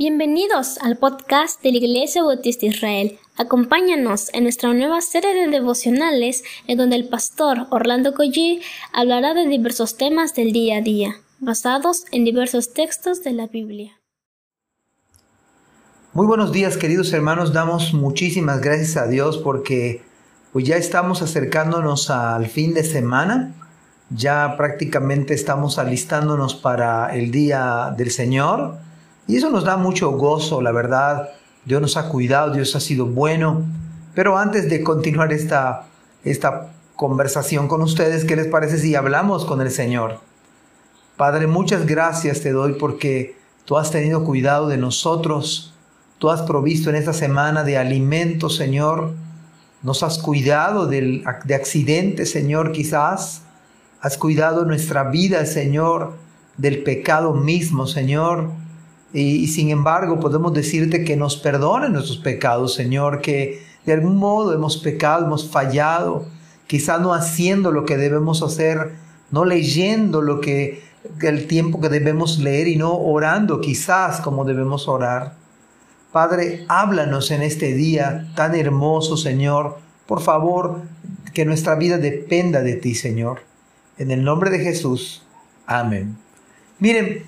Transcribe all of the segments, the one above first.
Bienvenidos al podcast de la Iglesia Bautista Israel. Acompáñanos en nuestra nueva serie de devocionales en donde el pastor Orlando Collie hablará de diversos temas del día a día, basados en diversos textos de la Biblia. Muy buenos días queridos hermanos, damos muchísimas gracias a Dios porque pues ya estamos acercándonos al fin de semana, ya prácticamente estamos alistándonos para el día del Señor y eso nos da mucho gozo, la verdad. Dios nos ha cuidado, Dios ha sido bueno. Pero antes de continuar esta, esta conversación con ustedes, ¿qué les parece si hablamos con el Señor? Padre, muchas gracias te doy porque tú has tenido cuidado de nosotros. Tú has provisto en esta semana de alimento, Señor. Nos has cuidado de accidentes, Señor, quizás. Has cuidado nuestra vida, Señor, del pecado mismo, Señor. Y, sin embargo podemos decirte que nos perdonen nuestros pecados, Señor, que de algún modo hemos pecado, hemos fallado, quizá no haciendo lo que debemos hacer, no leyendo lo que el tiempo que debemos leer y no orando quizás como debemos orar. Padre, háblanos en este día tan hermoso, Señor. Por favor, que nuestra vida dependa de ti, Señor. En el nombre de Jesús. Amén. Miren,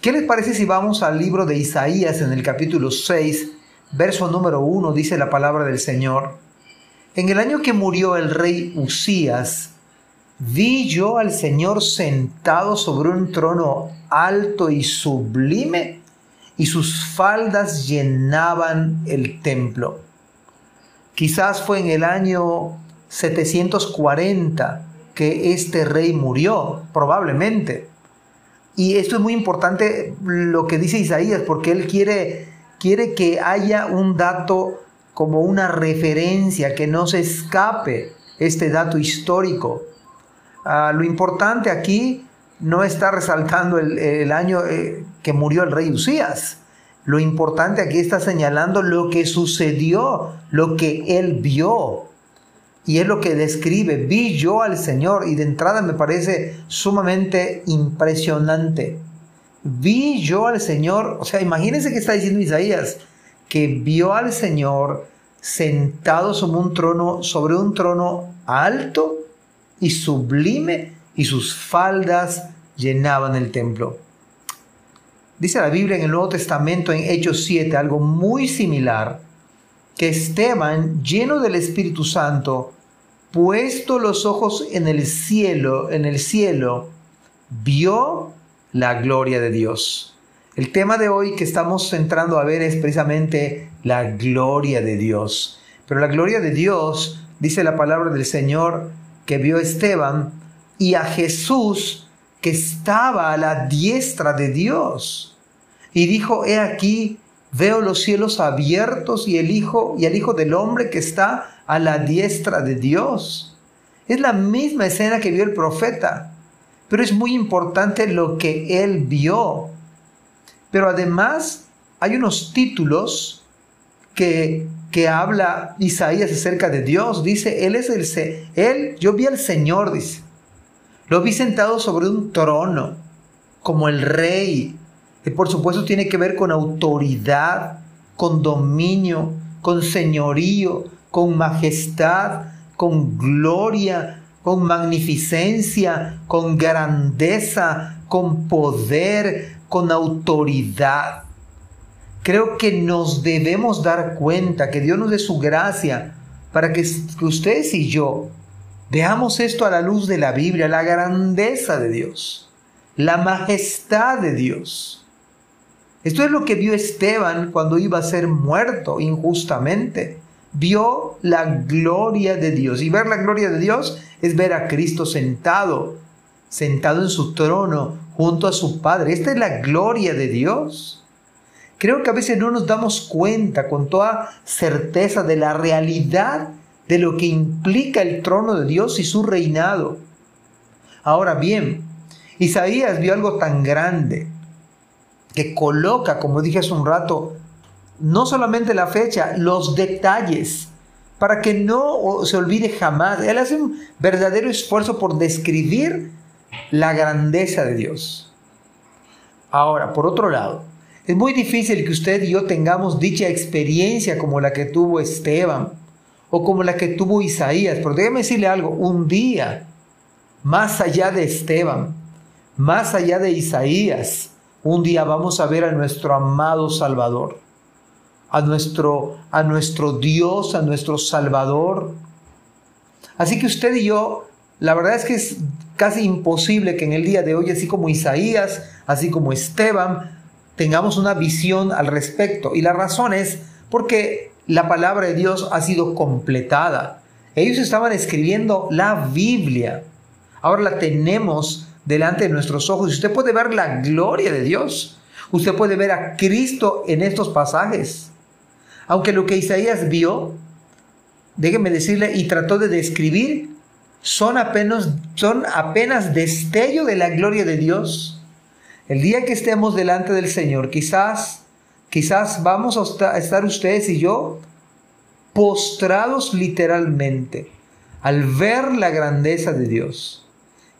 ¿Qué les parece si vamos al libro de Isaías en el capítulo 6, verso número 1, dice la palabra del Señor? En el año que murió el rey Usías, vi yo al Señor sentado sobre un trono alto y sublime, y sus faldas llenaban el templo. Quizás fue en el año 740 que este rey murió, probablemente. Y esto es muy importante lo que dice Isaías, porque él quiere, quiere que haya un dato como una referencia, que no se escape este dato histórico. Ah, lo importante aquí no está resaltando el, año eh, que murió el rey Usías. Lo importante aquí está señalando lo que sucedió, lo que él vio. Y es lo que describe, vi yo al Señor y de entrada me parece sumamente impresionante. Vi yo al Señor, o sea, imagínense que está diciendo Isaías, que vio al Señor sentado sobre un trono, sobre un trono alto y sublime y sus faldas llenaban el templo. Dice la Biblia en el Nuevo Testamento en Hechos 7 algo muy similar que Esteban, lleno del Espíritu Santo, puesto los ojos en el cielo, en el cielo, vio la gloria de Dios. El tema de hoy que estamos entrando a ver es precisamente la gloria de Dios. Pero la gloria de Dios, dice la palabra del Señor, que vio Esteban y a Jesús que estaba a la diestra de Dios. Y dijo, he aquí Veo los cielos abiertos y el Hijo y el Hijo del Hombre que está a la diestra de Dios. Es la misma escena que vio el profeta, pero es muy importante lo que él vio. Pero además hay unos títulos que, que habla Isaías acerca de Dios. Dice, él es el él, yo vi al Señor, dice. Lo vi sentado sobre un trono, como el rey, que por supuesto tiene que ver con autoridad, con dominio, con señorío, con majestad, con gloria, con magnificencia, con grandeza, con poder, con autoridad. Creo que nos debemos dar cuenta que Dios nos dé su gracia para que ustedes y yo veamos esto a la luz de la Biblia, la grandeza de Dios, la majestad de Dios. Esto es lo que vio Esteban cuando iba a ser muerto injustamente. Vio la gloria de Dios. Y ver la gloria de Dios es ver a Cristo sentado, sentado en su trono junto a su Padre. Esta es la gloria de Dios. Creo que a veces no nos damos cuenta con toda certeza de la realidad de lo que implica el trono de Dios y su reinado. Ahora bien, Isaías vio algo tan grande, que coloca, como dije hace un rato, no solamente la fecha, los detalles, para que no se olvide jamás. Él hace un verdadero esfuerzo por describir la grandeza de Dios. Ahora, por otro lado, Es muy difícil que usted y yo tengamos dicha experiencia como la que tuvo Esteban o como la que tuvo Isaías. Pero déjeme decirle algo, un día, más allá de Esteban, más allá de Isaías, un día vamos a ver a nuestro amado Salvador, a nuestro, a nuestro Dios, a nuestro Salvador. Así que usted y yo, la verdad es que es casi imposible que en el día de hoy, así como Isaías, así como Esteban, tengamos una visión al respecto. Y la razón es porque la palabra de Dios ha sido completada. Ellos estaban escribiendo la Biblia. Ahora la tenemos delante de nuestros ojos y usted puede ver la gloria de Dios. Usted puede ver a Cristo en estos pasajes. Aunque lo que Isaías vio, déjeme decirle, y trató de describir, son apenas, son apenas destello de la gloria de Dios. El día que estemos delante del Señor, quizás, quizás vamos a estar ustedes y yo postrados literalmente al ver la grandeza de Dios.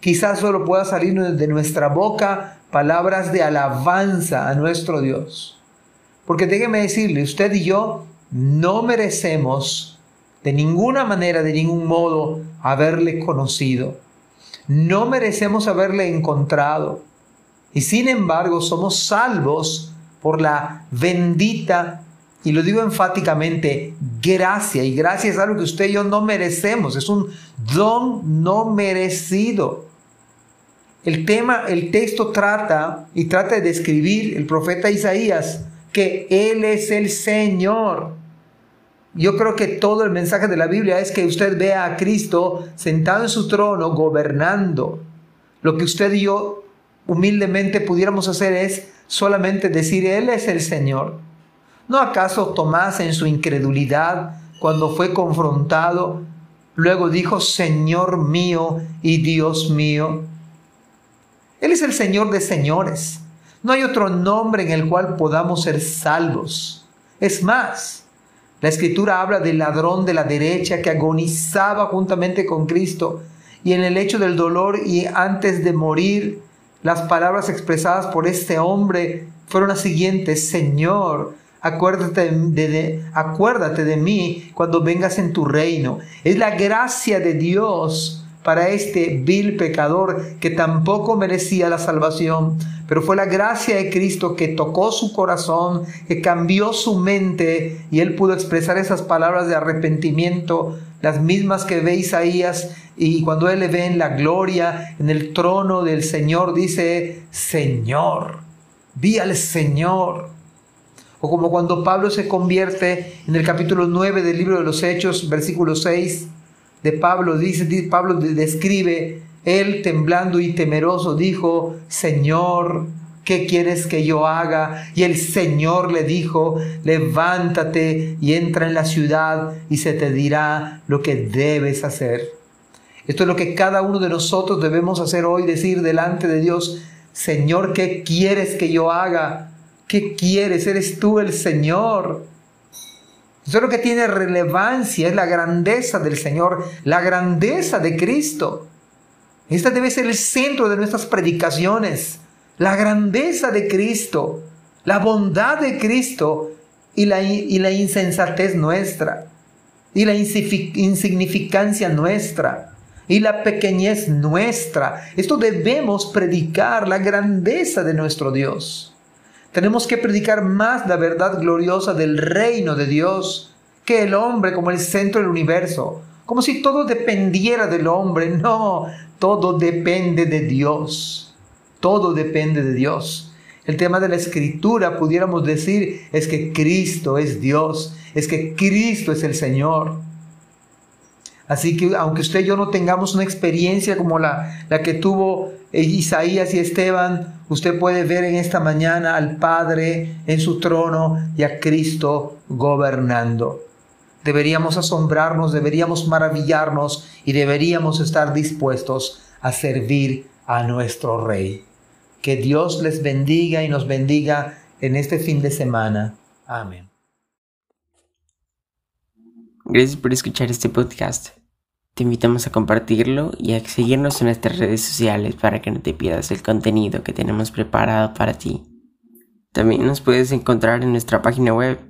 Quizás solo pueda salir de nuestra boca palabras de alabanza a nuestro Dios. Porque déjeme decirle, usted y yo no merecemos de ninguna manera, de ningún modo, haberle conocido. No merecemos haberle encontrado. Y sin embargo somos salvos por la bendita, y lo digo enfáticamente, gracia. Y gracia es algo que usted y yo no merecemos, es un don no merecido. El tema, el texto trata y trata de describir el profeta Isaías que Él es el Señor. Yo creo que todo el mensaje de la Biblia es que usted vea a Cristo sentado en su trono, gobernando. Lo que usted y yo humildemente pudiéramos hacer es solamente decir, Él es el Señor. ¿No acaso Tomás en su incredulidad, cuando fue confrontado, luego dijo, Señor mío y Dios mío? Él es el Señor de señores. No hay otro nombre en el cual podamos ser salvos. Es más, la escritura habla del ladrón de la derecha que agonizaba juntamente con Cristo y en el hecho del dolor y antes de morir las palabras expresadas por este hombre fueron las siguientes, Señor, acuérdate de, acuérdate de mí cuando vengas en tu reino. Es la gracia de Dios para este vil pecador que tampoco merecía la salvación, pero fue la gracia de Cristo que tocó su corazón, que cambió su mente y él pudo expresar esas palabras de arrepentimiento, las mismas que ve Isaías y cuando él le ve en la gloria, en el trono del Señor, dice, Señor, vi al Señor. O como cuando Pablo se convierte en el capítulo 9 del libro de los Hechos, versículo 6 de Pablo, dice, Pablo describe, él temblando y temeroso dijo, Señor, ¿qué quieres que yo haga? Y el Señor le dijo, levántate y entra en la ciudad y se te dirá lo que debes hacer. Esto es lo que cada uno de nosotros debemos hacer hoy, decir delante de Dios, Señor, ¿qué quieres que yo haga? ¿Qué quieres? Eres tú el Señor. Eso es lo que tiene relevancia, es la grandeza del Señor, la grandeza de Cristo. Esta debe ser el centro de nuestras predicaciones, la grandeza de Cristo, la bondad de Cristo y la, y la insensatez nuestra, y la insignificancia nuestra y la pequeñez nuestra. Esto debemos predicar la grandeza de nuestro Dios. Tenemos que predicar más la verdad gloriosa del reino de Dios que el hombre como el centro del universo, como si todo dependiera del hombre. No, todo depende de Dios. Todo depende de Dios. El tema de la escritura, pudiéramos decir, es que Cristo es Dios, es que Cristo es el Señor. Así que aunque usted y yo no tengamos una experiencia como la, la que tuvo Isaías y Esteban, usted puede ver en esta mañana al Padre en su trono y a Cristo gobernando. Deberíamos asombrarnos, deberíamos maravillarnos y deberíamos estar dispuestos a servir a nuestro Rey. Que Dios les bendiga y nos bendiga en este fin de semana. Amén. Gracias por escuchar este podcast. Te invitamos a compartirlo y a seguirnos en nuestras redes sociales para que no te pierdas el contenido que tenemos preparado para ti. También nos puedes encontrar en nuestra página web